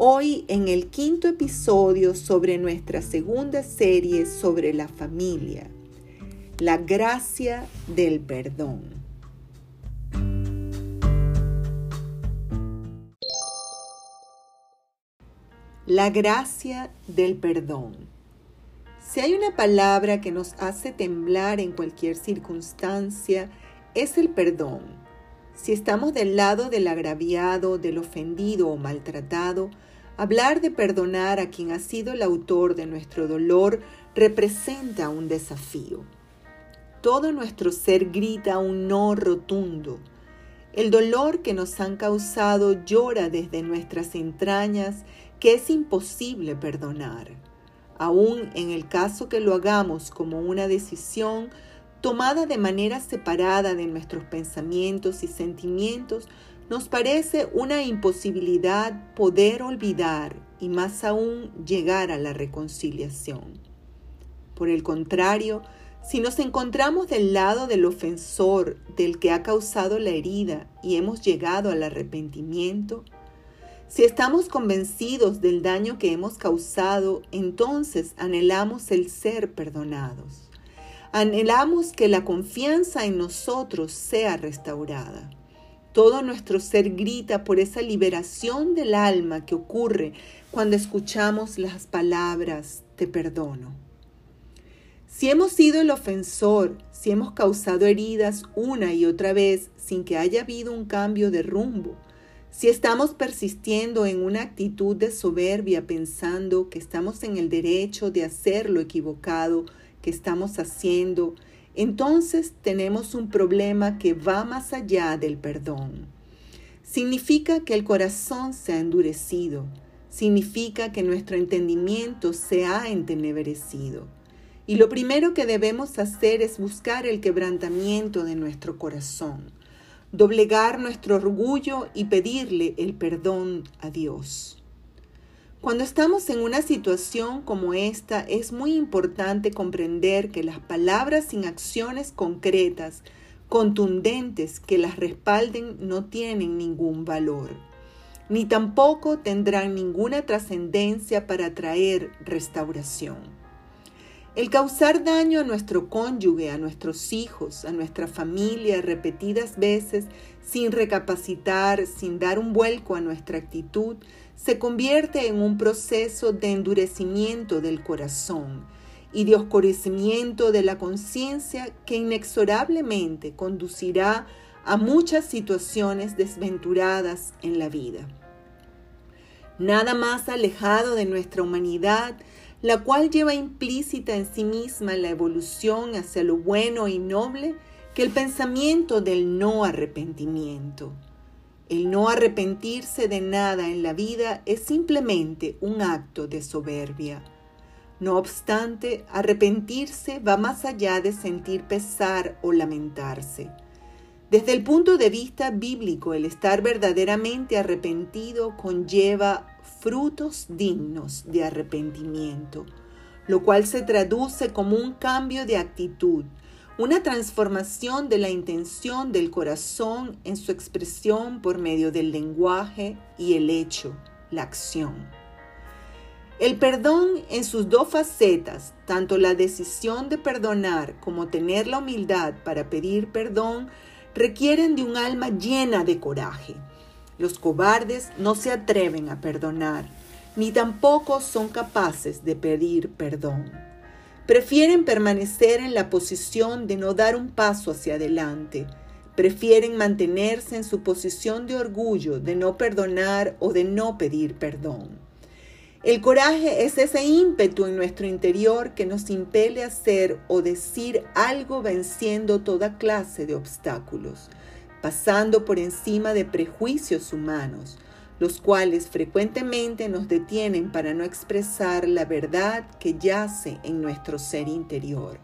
Hoy en el quinto episodio sobre nuestra segunda serie sobre la familia, la gracia del perdón. La gracia del perdón. Si hay una palabra que nos hace temblar en cualquier circunstancia, es el perdón. Si estamos del lado del agraviado, del ofendido o maltratado, hablar de perdonar a quien ha sido el autor de nuestro dolor representa un desafío. Todo nuestro ser grita un no rotundo. El dolor que nos han causado llora desde nuestras entrañas que es imposible perdonar aun en el caso que lo hagamos como una decisión tomada de manera separada de nuestros pensamientos y sentimientos, nos parece una imposibilidad poder olvidar y más aún llegar a la reconciliación. Por el contrario, si nos encontramos del lado del ofensor, del que ha causado la herida y hemos llegado al arrepentimiento, si estamos convencidos del daño que hemos causado, entonces anhelamos el ser perdonados. Anhelamos que la confianza en nosotros sea restaurada. Todo nuestro ser grita por esa liberación del alma que ocurre cuando escuchamos las palabras te perdono. Si hemos sido el ofensor, si hemos causado heridas una y otra vez sin que haya habido un cambio de rumbo, si estamos persistiendo en una actitud de soberbia pensando que estamos en el derecho de hacer lo equivocado que estamos haciendo, entonces tenemos un problema que va más allá del perdón. Significa que el corazón se ha endurecido, significa que nuestro entendimiento se ha entenebrecido. Y lo primero que debemos hacer es buscar el quebrantamiento de nuestro corazón doblegar nuestro orgullo y pedirle el perdón a Dios. Cuando estamos en una situación como esta, es muy importante comprender que las palabras sin acciones concretas, contundentes, que las respalden, no tienen ningún valor, ni tampoco tendrán ninguna trascendencia para traer restauración. El causar daño a nuestro cónyuge, a nuestros hijos, a nuestra familia repetidas veces sin recapacitar, sin dar un vuelco a nuestra actitud, se convierte en un proceso de endurecimiento del corazón y de oscurecimiento de la conciencia que inexorablemente conducirá a muchas situaciones desventuradas en la vida. Nada más alejado de nuestra humanidad la cual lleva implícita en sí misma la evolución hacia lo bueno y noble que el pensamiento del no arrepentimiento. El no arrepentirse de nada en la vida es simplemente un acto de soberbia. No obstante, arrepentirse va más allá de sentir pesar o lamentarse. Desde el punto de vista bíblico, el estar verdaderamente arrepentido conlleva frutos dignos de arrepentimiento, lo cual se traduce como un cambio de actitud, una transformación de la intención del corazón en su expresión por medio del lenguaje y el hecho, la acción. El perdón en sus dos facetas, tanto la decisión de perdonar como tener la humildad para pedir perdón, requieren de un alma llena de coraje los cobardes no se atreven a perdonar, ni tampoco son capaces de pedir perdón. Prefieren permanecer en la posición de no dar un paso hacia adelante. Prefieren mantenerse en su posición de orgullo, de no perdonar o de no pedir perdón. El coraje es ese ímpetu en nuestro interior que nos impele a hacer o decir algo venciendo toda clase de obstáculos pasando por encima de prejuicios humanos, los cuales frecuentemente nos detienen para no expresar la verdad que yace en nuestro ser interior.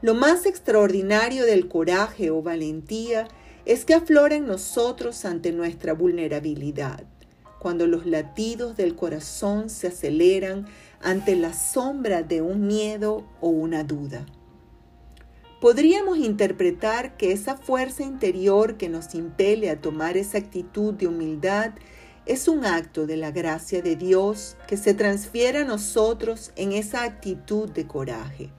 Lo más extraordinario del coraje o valentía es que aflora en nosotros ante nuestra vulnerabilidad, cuando los latidos del corazón se aceleran ante la sombra de un miedo o una duda. Podríamos interpretar que esa fuerza interior que nos impele a tomar esa actitud de humildad es un acto de la gracia de Dios que se transfiere a nosotros en esa actitud de coraje.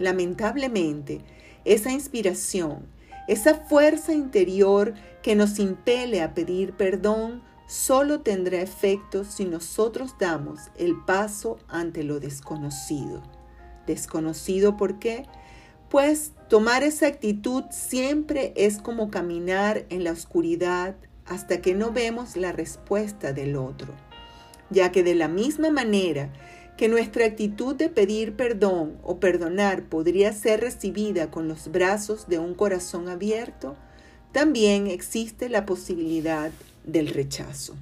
Lamentablemente, esa inspiración, esa fuerza interior que nos impele a pedir perdón, solo tendrá efecto si nosotros damos el paso ante lo desconocido. ¿Desconocido por qué? Pues tomar esa actitud siempre es como caminar en la oscuridad hasta que no vemos la respuesta del otro, ya que de la misma manera que nuestra actitud de pedir perdón o perdonar podría ser recibida con los brazos de un corazón abierto, también existe la posibilidad del rechazo.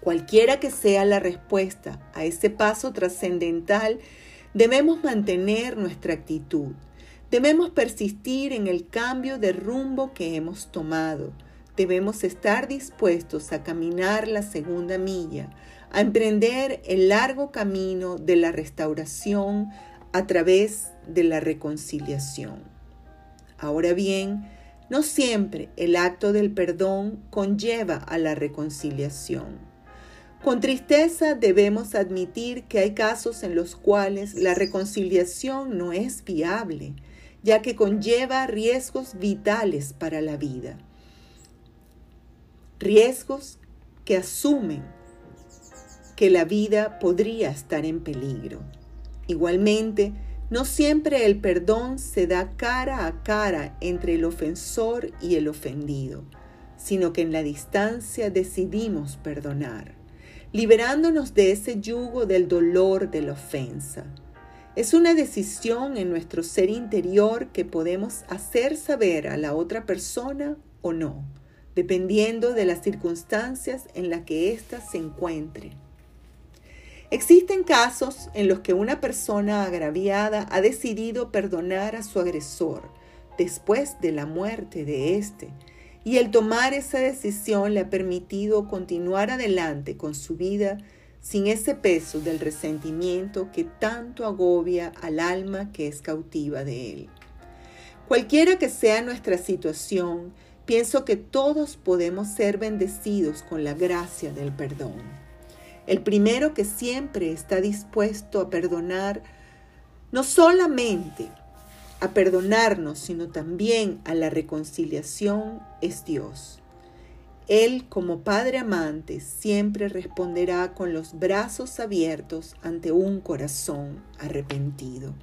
Cualquiera que sea la respuesta a ese paso trascendental, Debemos mantener nuestra actitud. Debemos persistir en el cambio de rumbo que hemos tomado. Debemos estar dispuestos a caminar la segunda milla, a emprender el largo camino de la restauración a través de la reconciliación. Ahora bien, no siempre el acto del perdón conlleva a la reconciliación. Con tristeza debemos admitir que hay casos en los cuales la reconciliación no es viable, ya que conlleva riesgos vitales para la vida. Riesgos que asumen que la vida podría estar en peligro. Igualmente, no siempre el perdón se da cara a cara entre el ofensor y el ofendido, sino que en la distancia decidimos perdonar liberándonos de ese yugo del dolor de la ofensa. Es una decisión en nuestro ser interior que podemos hacer saber a la otra persona o no, dependiendo de las circunstancias en las que ésta se encuentre. Existen casos en los que una persona agraviada ha decidido perdonar a su agresor después de la muerte de éste, y el tomar esa decisión le ha permitido continuar adelante con su vida sin ese peso del resentimiento que tanto agobia al alma que es cautiva de él. Cualquiera que sea nuestra situación, pienso que todos podemos ser bendecidos con la gracia del perdón. El primero que siempre está dispuesto a perdonar no solamente a perdonarnos, sino también a la reconciliación es Dios. Él, como Padre amante, siempre responderá con los brazos abiertos ante un corazón arrepentido.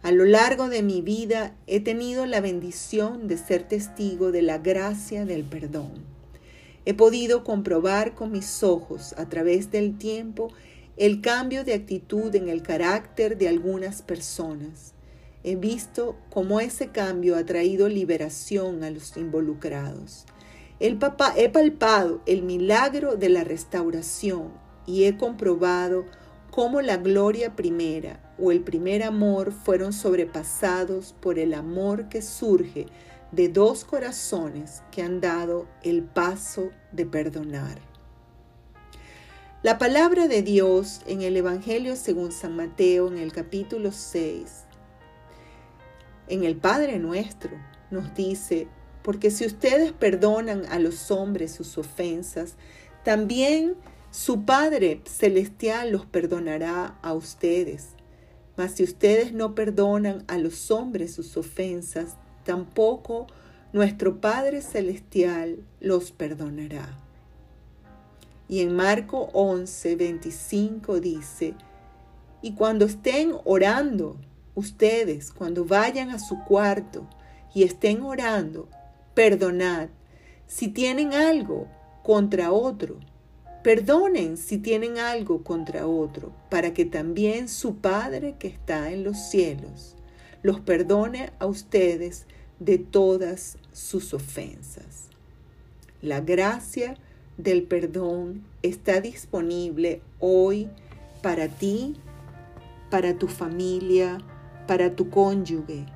A lo largo de mi vida he tenido la bendición de ser testigo de la gracia del perdón. He podido comprobar con mis ojos a través del tiempo el cambio de actitud en el carácter de algunas personas he visto cómo ese cambio ha traído liberación a los involucrados. El papá, he palpado el milagro de la restauración y he comprobado cómo la gloria primera o el primer amor fueron sobrepasados por el amor que surge de dos corazones que han dado el paso de perdonar. La palabra de Dios en el Evangelio según San Mateo en el capítulo 6 en el Padre nuestro nos dice, porque si ustedes perdonan a los hombres sus ofensas, también su Padre Celestial los perdonará a ustedes. Mas si ustedes no perdonan a los hombres sus ofensas, tampoco nuestro Padre Celestial los perdonará. Y en Marco 11, 25 dice, y cuando estén orando, ustedes cuando vayan a su cuarto y estén orando, perdonad si tienen algo contra otro. Perdonen si tienen algo contra otro, para que también su Padre que está en los cielos los perdone a ustedes de todas sus ofensas. La gracia del perdón está disponible hoy para ti, para tu familia, para tu cónyuge.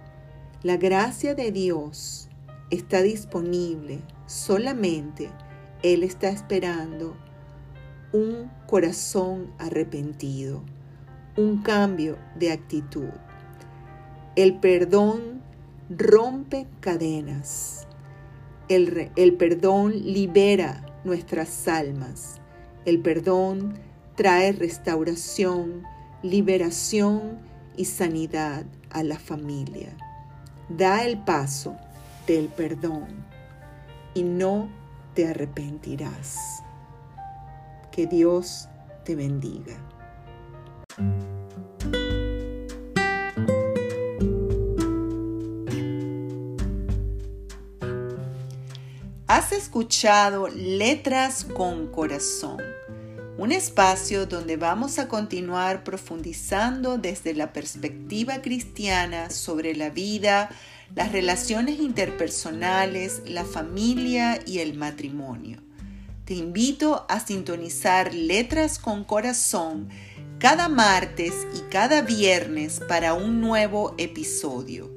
La gracia de Dios está disponible solamente. Él está esperando un corazón arrepentido, un cambio de actitud. El perdón rompe cadenas. El, el, perdón libera nuestras almas. El perdón trae restauración, liberación y sanidad a la familia. Da el paso del perdón y no te arrepentirás. Que Dios te bendiga. Has escuchado Letras con Corazón, un espacio donde vamos a continuar profundizando desde la perspectiva cristiana sobre la vida, las relaciones interpersonales, la familia y el matrimonio. Te invito a sintonizar Letras con Corazón cada martes y cada viernes para un nuevo episodio.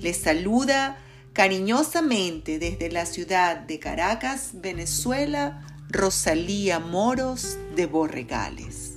Les saluda Cariñosamente desde la ciudad de Caracas, Venezuela, Rosalía Moros de Borregales.